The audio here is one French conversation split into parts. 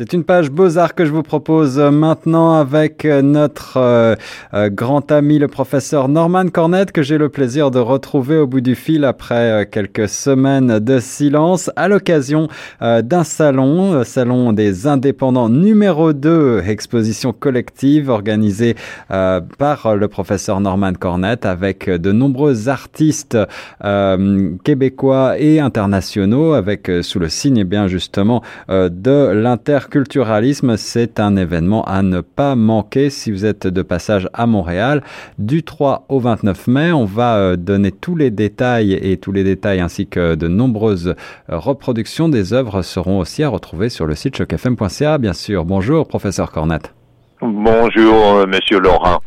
C'est une page Beaux-Arts que je vous propose maintenant avec notre euh, euh, grand ami le professeur Norman Cornette que j'ai le plaisir de retrouver au bout du fil après euh, quelques semaines de silence à l'occasion d'un salon, salon des indépendants numéro 2, exposition collective organisée par le professeur Norman Cornette avec de nombreux artistes québécois et internationaux avec sous le signe eh bien justement de l'inter culturalisme, c'est un événement à ne pas manquer si vous êtes de passage à Montréal. Du 3 au 29 mai, on va euh, donner tous les détails et tous les détails ainsi que de nombreuses euh, reproductions des œuvres seront aussi à retrouver sur le site chocfm.ca, bien sûr. Bonjour, professeur Cornette. Bonjour, euh, monsieur Laurent.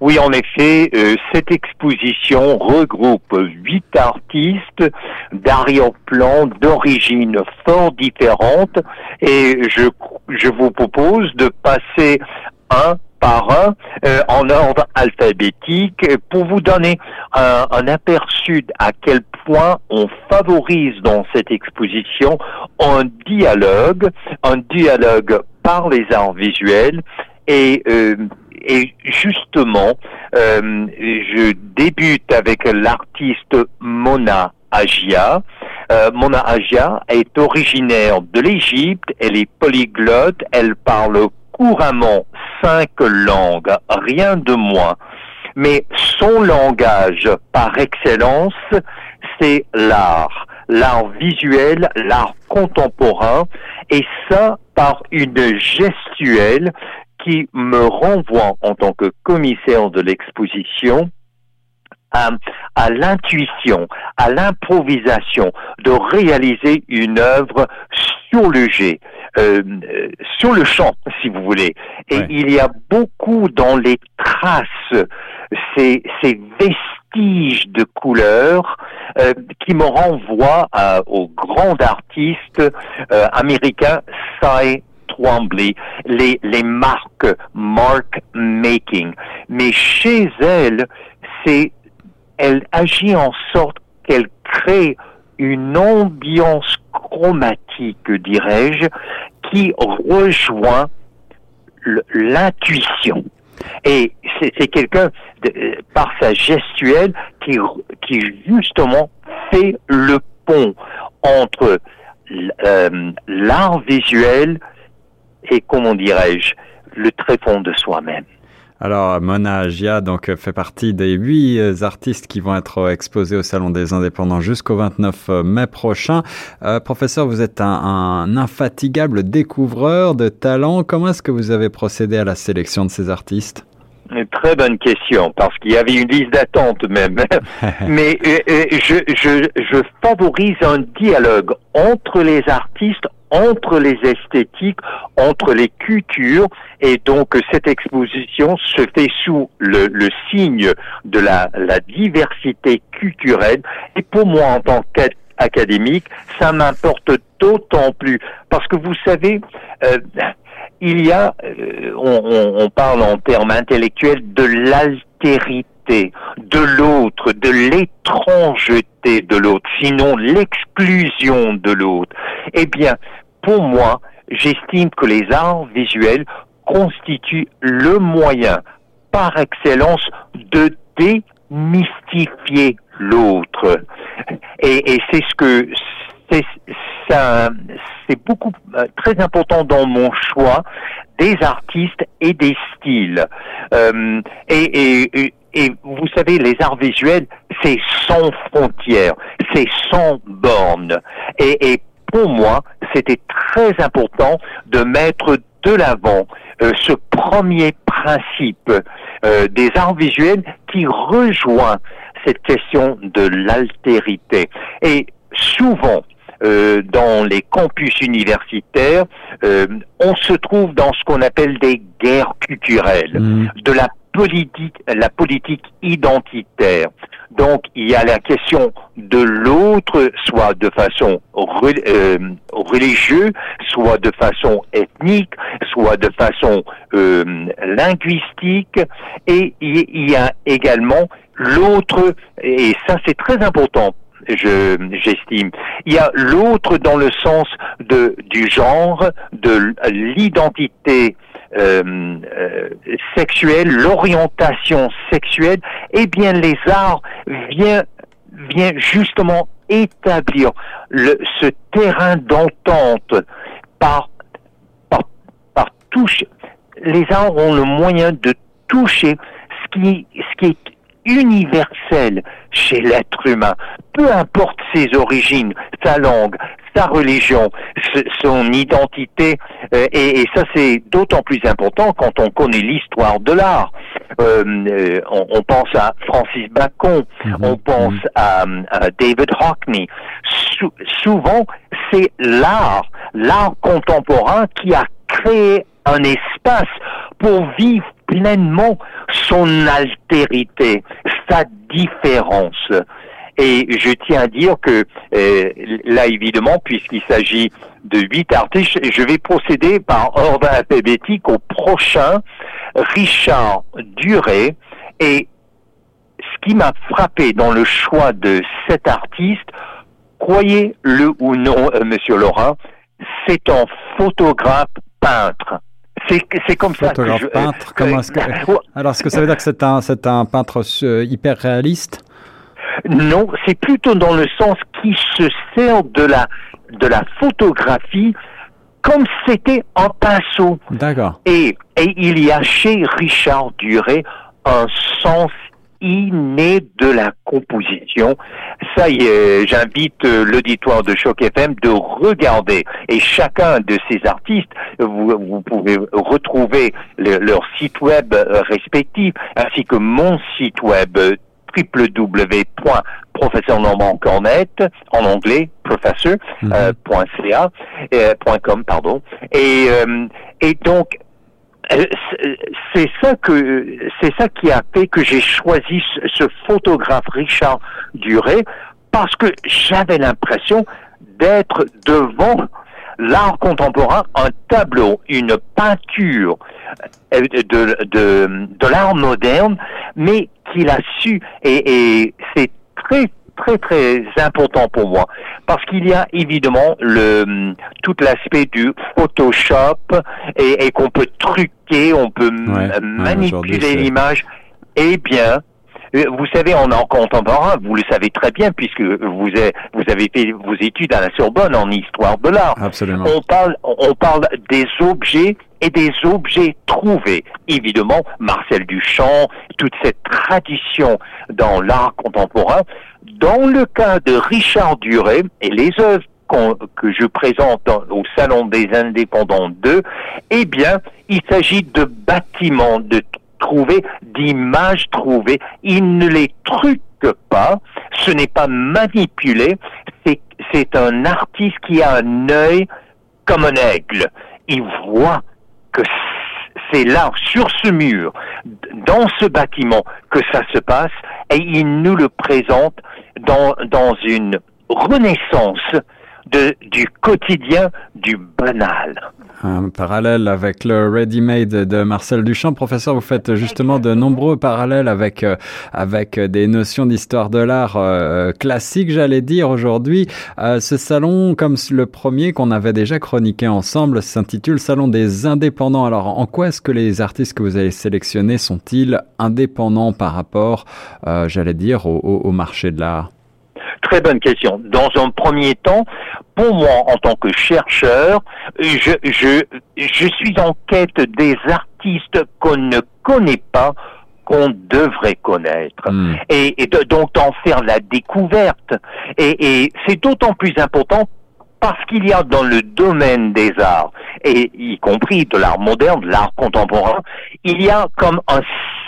Oui, en effet, euh, cette exposition regroupe huit artistes d'arrière-plan d'origine fort différentes et je, je vous propose de passer un par un euh, en ordre alphabétique pour vous donner un, un, aperçu à quel point on favorise dans cette exposition un dialogue, un dialogue par les arts visuels et euh, et justement, euh, je débute avec l'artiste Mona Agia. Euh, Mona Agia est originaire de l'Égypte, elle est polyglotte, elle parle couramment cinq langues, rien de moins. Mais son langage par excellence, c'est l'art, l'art visuel, l'art contemporain, et ça par une gestuelle qui me renvoie en tant que commissaire de l'exposition à, à l'intuition, à l'improvisation, de réaliser une œuvre sur le jet, euh, sur le champ, si vous voulez. Et il y a beaucoup dans les traces, ces, ces vestiges de couleurs euh, qui me renvoient au grand artiste euh, américain Cy les, les marques mark making. Mais chez elle, c'est, elle agit en sorte qu'elle crée une ambiance chromatique, dirais-je, qui rejoint l'intuition. Et c'est quelqu'un, par sa gestuelle, qui, qui justement fait le pont entre euh, l'art visuel et comment dirais-je, le tréfonds de soi-même. Alors, Mona Agia donc, fait partie des huit euh, artistes qui vont être exposés au Salon des Indépendants jusqu'au 29 euh, mai prochain. Euh, professeur, vous êtes un, un, infatigable découvreur de talents. Comment est-ce que vous avez procédé à la sélection de ces artistes? Une très bonne question, parce qu'il y avait une liste d'attente même. Mais je, je, je favorise un dialogue entre les artistes, entre les esthétiques, entre les cultures, et donc cette exposition se fait sous le, signe de la, diversité culturelle. Et pour moi, en tant qu'académique, ça m'importe d'autant plus, parce que vous savez, euh, il y a, euh, on, on, parle en termes intellectuels de l'altérité de l'autre, de l'étrangeté de l'autre, sinon l'exclusion de l'autre. Eh bien, pour moi, j'estime que les arts visuels constituent le moyen par excellence de démystifier l'autre. Et, c'est ce que c'est ça, c'est beaucoup euh, très important dans mon choix des artistes et des styles. Euh, et, et, et, vous savez, les arts visuels, c'est sans frontières, c'est sans bornes. Et, et pour moi, c'était très important de mettre de l'avant euh, ce premier principe euh, des arts visuels qui rejoint cette question de l'altérité. Et souvent, euh, dans les campus universitaires, on se trouve dans ce qu'on appelle des guerres culturelles, mmh. de la politique, la politique identitaire, Donc il y a la question de l'autre, soit de façon euh, religieuse, soit de façon ethnique, soit de façon euh, linguistique, et il y a également l'autre, et ça c'est très important je j'estime. Il y a l'autre dans le sens de du genre, de l'identité euh, euh, sexuelle, l'orientation sexuelle. Eh bien, les arts viennent justement établir ce terrain d'entente par, par, par touche. Les arts ont le moyen de toucher ce qui est universel chez l'être humain, peu importe ses origines, sa langue, sa religion, son identité, euh, et, ça c'est d'autant plus important quand on connaît l'histoire de l'art. Euh, euh, on, pense à Francis Bacon, mhm. on pense mhm. à, David Hockney. souvent, c'est l'art, l'art contemporain qui a créé un espace pour vivre pleinement son altérité, sa différence. Et je tiens à dire que euh, là, évidemment, puisqu'il s'agit de huit artistes, je vais procéder par ordre alphabétique au prochain, Richard Duret. Et ce qui m'a frappé dans le choix de cet artiste, croyez-le ou non, euh, Monsieur Laurent, c'est un photographe peintre. C'est comme ça. Que je, peintre. Comment est-ce que, alors, est-ce que ça veut dire que c'est un, c'est un peintre euh, hyper réaliste? Non, c'est plutôt dans le sens qui se sert de la de la photographie comme c'était un pinceau. D'accord. Et, et il y a chez Richard Duret un sens inné de la composition. Ça y est, j'invite euh, l'auditoire de Choc FM de regarder. Et chacun de ces artistes, vous, vous pouvez retrouver leur site web euh, respectif, ainsi que mon site web www.professeurnormandcornet en anglais professeur.ca mhm. .com pardon et et donc euh, c'est ça que c'est ça qui a fait que j'ai choisi ce, photographe Richard Duret parce que j'avais l'impression d'être devant l'art contemporain, un tableau, une peinture euh, de, de, de l'art moderne, mais qu'il a su, et c'est très très très important pour moi parce qu'il y a évidemment le tout l'aspect du Photoshop et, et qu'on peut truquer, on peut manipuler l'image. Eh bien, euh, vous savez, en art contemporain, vous le savez très bien puisque vous avez, vous avez fait vos études à la Sorbonne en histoire de l'art. Absolument. On parle, on parle des objets et des objets trouvés. Évidemment, Marcel Duchamp, toute cette tradition dans l'art contemporain. Dans le cas de Richard Duret et les œuvres que je présente au Salon des Indépendants 2, eh bien, il s'agit de bâtiments, de trouver, d'images trouvées. Il ne les truque pas, ce n'est pas manipulé, c'est un artiste qui a un œil comme un aigle. Il voit que c'est là, sur ce mur, dans ce bâtiment, que ça se passe, et il nous le présente dans, dans une renaissance du quotidien, du banal. Un parallèle avec le ready-made de Marcel Duchamp. Professeur, vous faites justement de nombreux parallèles avec, euh, avec des notions d'histoire de l'art euh, classique, j'allais dire, aujourd'hui. Euh, ce salon, comme le premier qu'on avait déjà chroniqué ensemble, s'intitule Salon des indépendants. Alors, en quoi est-ce que les artistes que vous avez sélectionnés sont-ils indépendants par rapport, j'allais dire, au marché de l'art? Très bonne question. Dans un premier temps, pour moi, en tant que chercheur, je, je, je suis en quête des artistes qu'on ne connaît pas, qu'on devrait connaître. Hmm. Et, et donc d'en faire la découverte. Et, et c'est d'autant plus important parce qu'il y a dans le domaine des arts, et y compris de l'art moderne, de l'art contemporain, il y a comme un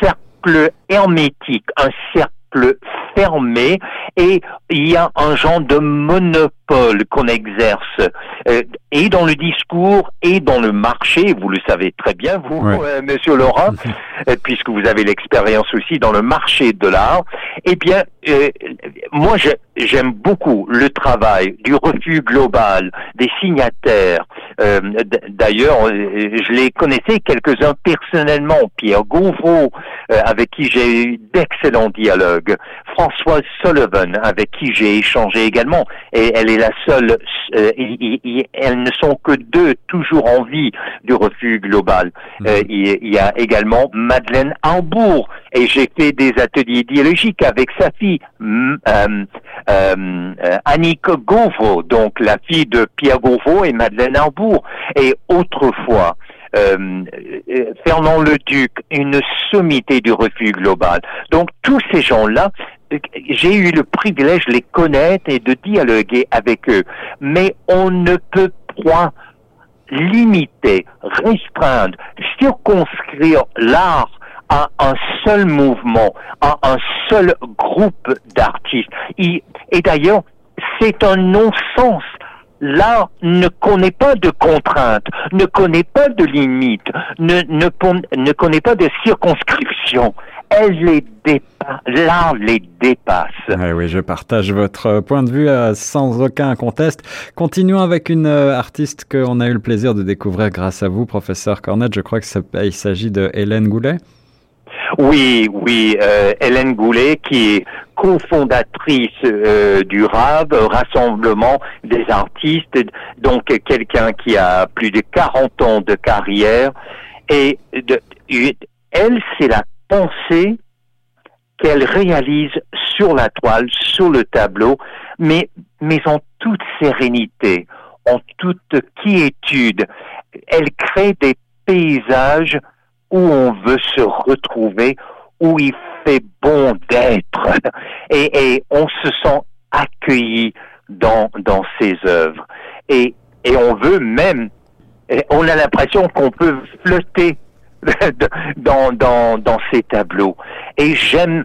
cercle hermétique, un cercle cercle fermé et il y a un genre de monopole qu'on exerce euh, et dans le discours et dans le marché. Vous le savez très bien, vous, euh, Monsieur Laurent, euh, puisque vous avez l'expérience aussi dans le marché de l'art. Eh bien, moi, j'aime beaucoup le travail du refus global des signataires. D'ailleurs, je les connaissais quelques-uns personnellement. Pierre Gauvreau, avec qui j'ai eu d'excellents dialogues. Françoise Sullivan, avec qui j'ai échangé également, et elle est la seule, euh, elles ne sont que deux toujours en vie du refus global. Euh, il, y a également Madeleine Hambourg, et j'ai fait des ateliers idéologiques avec sa fille, euh, Annick Gauvreau, donc la fille de Pierre Gauvreau et Madeleine Hambourg. Et autrefois, euh, Fernand Leduc, une sommité du refus global. Donc tous ces gens-là, j'ai eu le privilège de les connaître et de dialoguer avec eux. Mais on ne peut point limiter, restreindre, circonscrire l'art à un seul mouvement, à un seul groupe d'artistes. Et, d'ailleurs, c'est un non-sens l'art ne connaît pas de contraintes, ne connaît pas de limites, ne, connaît pas de circonscription. Elle les dépasse, l'art les dépasse. Oui, oui, je partage votre point de vue euh, sans aucun conteste. Continuons avec une euh, artiste qu'on a eu le plaisir de découvrir grâce à vous, professeur Cornette. Je crois qu'il s'agit de Hélène Goulet. Oui, oui, euh, Hélène Goulet, qui est cofondatrice euh, du RAB, Rassemblement des artistes, donc quelqu'un qui a plus de 40 ans de carrière. Et elle, c'est la pensée qu'elle réalise sur la toile, sur le tableau, mais en toute sérénité, en toute quiétude. Elle crée des paysages où on veut se retrouver, où il fait bon d'être et, on se sent accueilli dans, dans ses œuvres. Et, et on veut même, on a l'impression qu'on peut flotter dans, dans, dans ces tableaux. Et j'aime,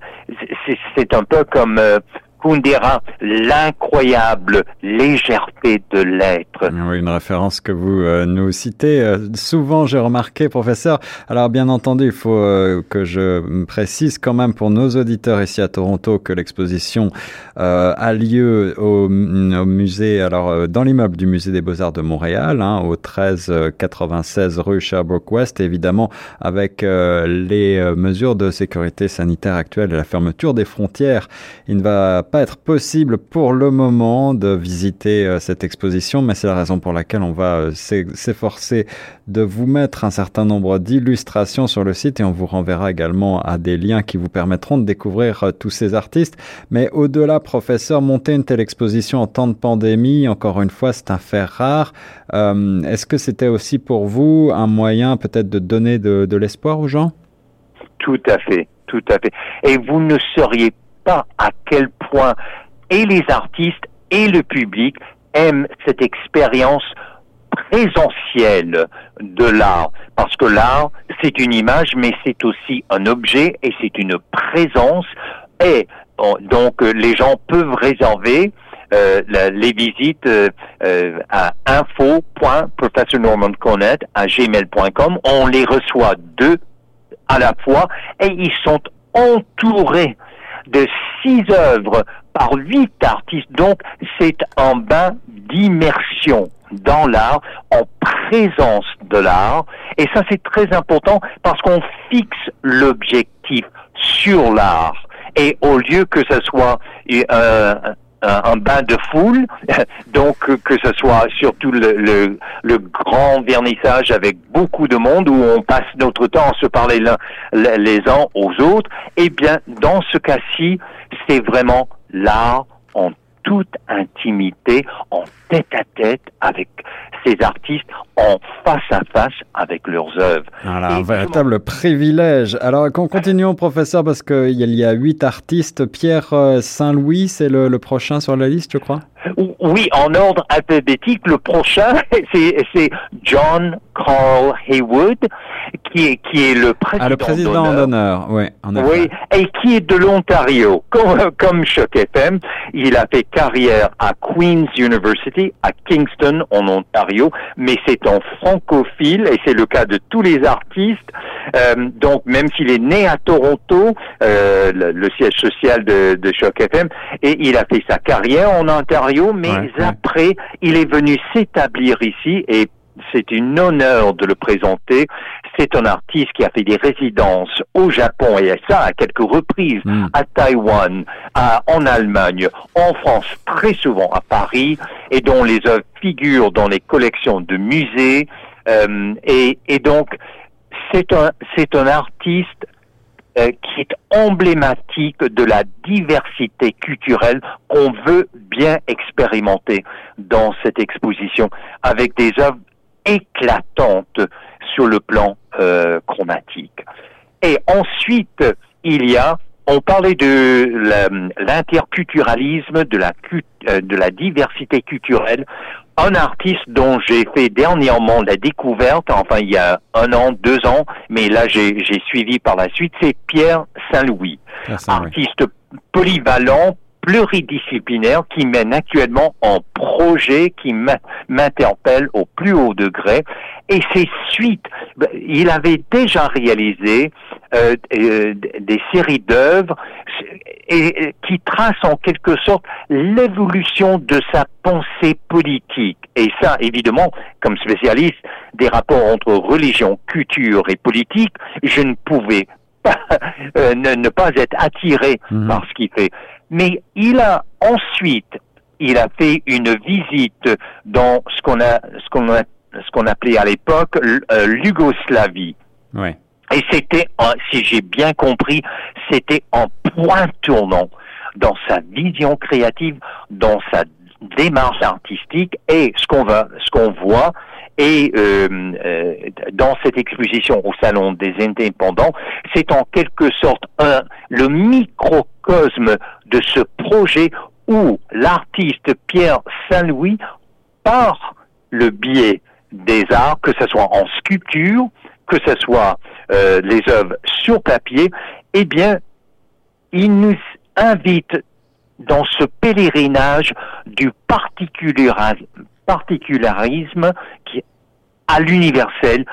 c'est un peu comme euh, Kundera, l'incroyable légèreté de l'être. Oui, une référence que vous euh, nous citez euh, souvent, j'ai remarqué, professeur. Alors, bien entendu, il faut euh, que je précise quand même pour nos auditeurs ici à Toronto que l'exposition a lieu au, musée, alors dans l'immeuble du musée des Beaux-Arts de Montréal, hein, au 1396 rue Sherbrooke-Ouest, évidemment avec les mesures de sécurité sanitaire actuelles et la fermeture des frontières. Il ne va pas être possible pour le moment de visiter euh, cette exposition, mais c'est la raison pour laquelle on va euh, s'efforcer de vous mettre un certain nombre d'illustrations sur le site et on vous renverra également à des liens qui vous permettront de découvrir euh, tous ces artistes. Mais au-delà, professeur, monter une telle exposition en temps de pandémie, encore une fois, c'est un fait rare. Est-ce que c'était aussi pour vous un moyen peut-être de donner de, de l'espoir aux gens? Tout à fait, tout à fait. Et vous ne seriez à quel point et les artistes et le public aiment cette expérience présentielle de l'art. Parce que l'art, c'est une image, mais c'est aussi un objet et c'est une présence. Et donc, les gens peuvent réserver euh, les visites euh, euh, à info.professornormancornet à gmail.com. On les reçoit deux à la fois et ils sont entourés de six œuvres par huit artistes. Donc, c'est un bain d'immersion dans l'art, en présence de l'art. Et ça, c'est très important parce qu'on fixe l'objectif sur l'art. Et au lieu que ce soit euh, un bain de foule, donc que ce soit surtout le, grand vernissage avec beaucoup de monde où on passe notre temps à se parler les uns aux autres, eh bien, dans ce cas-ci, c'est vraiment l'art en toute intimité, en tête à tête avec ces artistes, en face à face avec leurs œuvres. Voilà, un véritable privilège. Alors, continuons, professeur, parce qu'il y a huit artistes. Pierre euh, Saint-Louis, c'est le, prochain sur la liste, je crois? Oui, en ordre alphabétique, le prochain, c'est John Carl Haywood. Qui est, qui est le président, ah, le président d'honneur, oui. Oui, et qui est de l'Ontario, comme, comme Choc FM. Il a fait carrière à Queen's University, à Kingston, en Ontario, mais c'est un francophile, et c'est le cas de tous les artistes. Euh, donc, même s'il est né à Toronto, euh, le, siège social de, de Choc FM, et il a fait sa carrière en Ontario, mais après, il est venu s'établir ici et c'est un honneur de le présenter. C'est un artiste qui a fait des résidences au Japon et ça à quelques reprises, hmm. à Taïwan, à, en Allemagne, en France, très souvent à Paris, et dont les œuvres figurent dans les collections de musées. Euh, et, et, donc, c'est un, c'est un artiste euh, qui est emblématique de la diversité culturelle qu'on veut bien expérimenter dans cette exposition, avec des œuvres éclatante sur le plan euh, chromatique. Et ensuite, il y a, on parlait de l'interculturalisme, de la, euh, de la diversité culturelle. Un artiste dont j'ai fait dernièrement la découverte, enfin il y a un an, deux ans, mais là j'ai suivi par la suite, c'est Pierre Saint-Louis, artiste polyvalent, pluridisciplinaire qui mène actuellement en projet qui m'interpelle au plus haut degré. Et ces suites, ben, il avait déjà réalisé euh, euh, des séries d'œuvres et, qui tracent en quelque sorte l'évolution de sa pensée politique. Et ça, évidemment, comme spécialiste des rapports entre religion, culture et politique, je ne pouvais pas, euh, ne, pas être attiré mhm. par ce qu'il fait. Mais il a ensuite, il a fait une visite dans ce qu'on a, ce qu'on a, ce qu'on appelait à l'époque euh, l'Yougoslavie. Ouais. Et c'était, si j'ai bien compris, c'était en point tournant dans sa vision créative, dans sa démarche artistique et ce qu'on va, ce qu'on voit et euh, euh, dans cette exposition au Salon des Indépendants, c'est en quelque sorte un, le microcosme de ce projet où l'artiste Pierre Saint-Louis, par le biais des arts, que ce soit en sculpture, que ce soit euh, les œuvres sur papier, eh bien, il nous invite dans ce pèlerinage du particularisme, particularisme qui à l'universel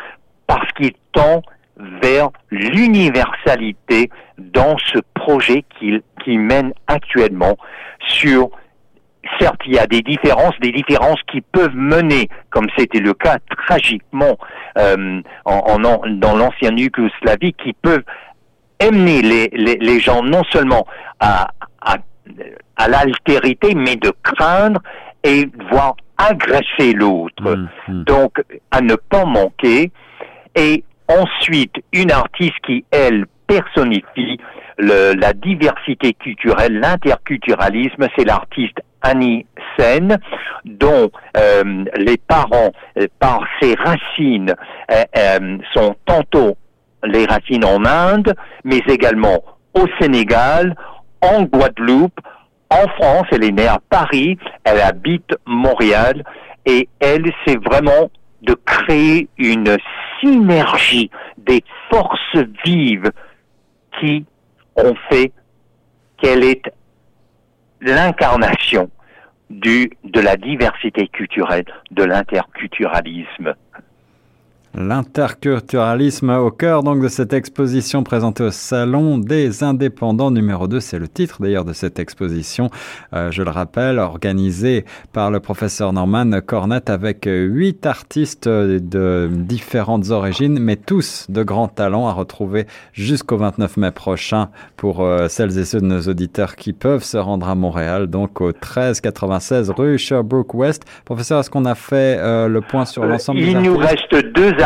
parce qu'il tend vers l'universalité dans ce projet qu'il mène actuellement. Sur certes, il y a des différences, des différences qui peuvent mener, comme c'était le cas tragiquement euh, en, dans l'ancienne Yougoslavie, qui peuvent amener les, les, les gens non seulement à, à, à l'altérité, mais de craindre et voir agresser l'autre. Mmh, mmh. Donc, à ne pas manquer. Et ensuite, une artiste qui, elle, personnifie le, la diversité culturelle, l'interculturalisme, c'est l'artiste Annie Sen, dont euh, les parents, euh, par ses racines, euh, sont tantôt les racines en Inde, mais également au Sénégal, en Guadeloupe, en France, elle est née à Paris, elle habite Montréal et elle, c'est vraiment de créer une synergie des forces vives qui ont fait qu'elle est l'incarnation du, de la diversité culturelle, de l'interculturalisme. L'interculturalisme au cœur donc de cette exposition présentée au Salon des Indépendants numéro 2. C'est le titre d'ailleurs de cette exposition, euh, je le rappelle, organisée par le professeur Norman Cornette avec huit artistes de différentes origines, mais tous de grands talents à retrouver jusqu'au 29 mai prochain pour euh, celles et ceux de nos auditeurs qui peuvent se rendre à Montréal, donc au 1396 rue Sherbrooke West. Professeur, est-ce qu'on a fait euh, le point sur l'ensemble des artistes? Il nous reste deux artistes,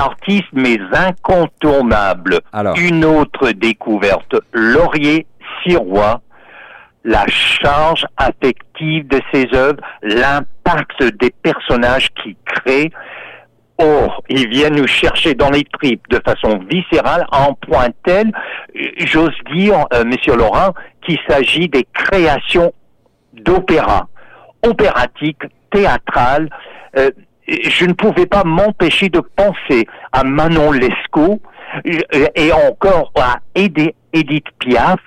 mais incontournables. Une autre découverte, Laurier Sirois, la charge affective de ses œuvres, l'impact des personnages qu'il crée. Oh, il vient nous chercher dans les tripes de façon viscérale, en point tel, j'ose dire, euh, Monsieur Laurent, qu'il s'agit des créations d'opéra, opératique, théâtrale. Euh, je ne pouvais pas m'empêcher de penser à Manon Lescaut et encore à Edith Piaf,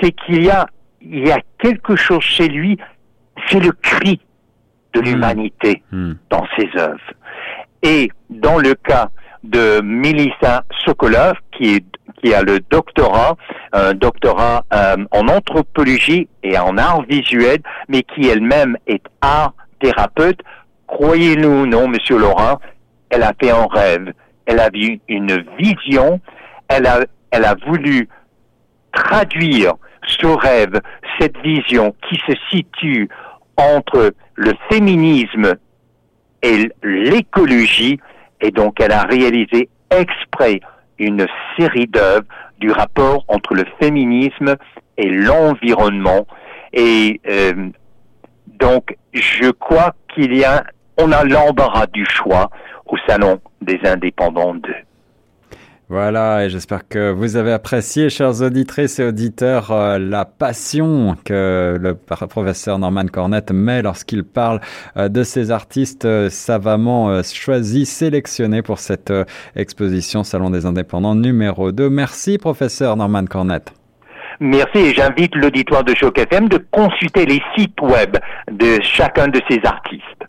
c'est qu'il y a, il y a quelque chose chez lui, c'est le cri de hmm. l'humanité hmm. dans ses œuvres. Et dans le cas de Melissa Sokolov, qui, est, qui a le doctorat, un doctorat euh, en anthropologie et en art visuel, mais qui elle-même est art thérapeute, croyez-nous, non, Monsieur Laurent, elle a fait un rêve, elle a vu une vision, elle a, elle a voulu traduire ce rêve, cette vision qui se situe entre le féminisme et l'écologie, et donc elle a réalisé exprès une série d'œuvres du rapport entre le féminisme et l'environnement. Et euh, donc, je crois qu'il y a, on a l'embarras du choix au Salon des indépendants 2. Voilà, et j'espère que vous avez apprécié, chers auditrices et auditeurs, euh, la passion que le professeur Norman Cornette met lorsqu'il parle euh, de ces artistes euh, savamment choisis, sélectionnés pour cette exposition Salon des Indépendants numéro 2. Merci, professeur Norman Cornette. Merci et j'invite l'auditoire de Choc FM de consulter les sites web de chacun de ces artistes.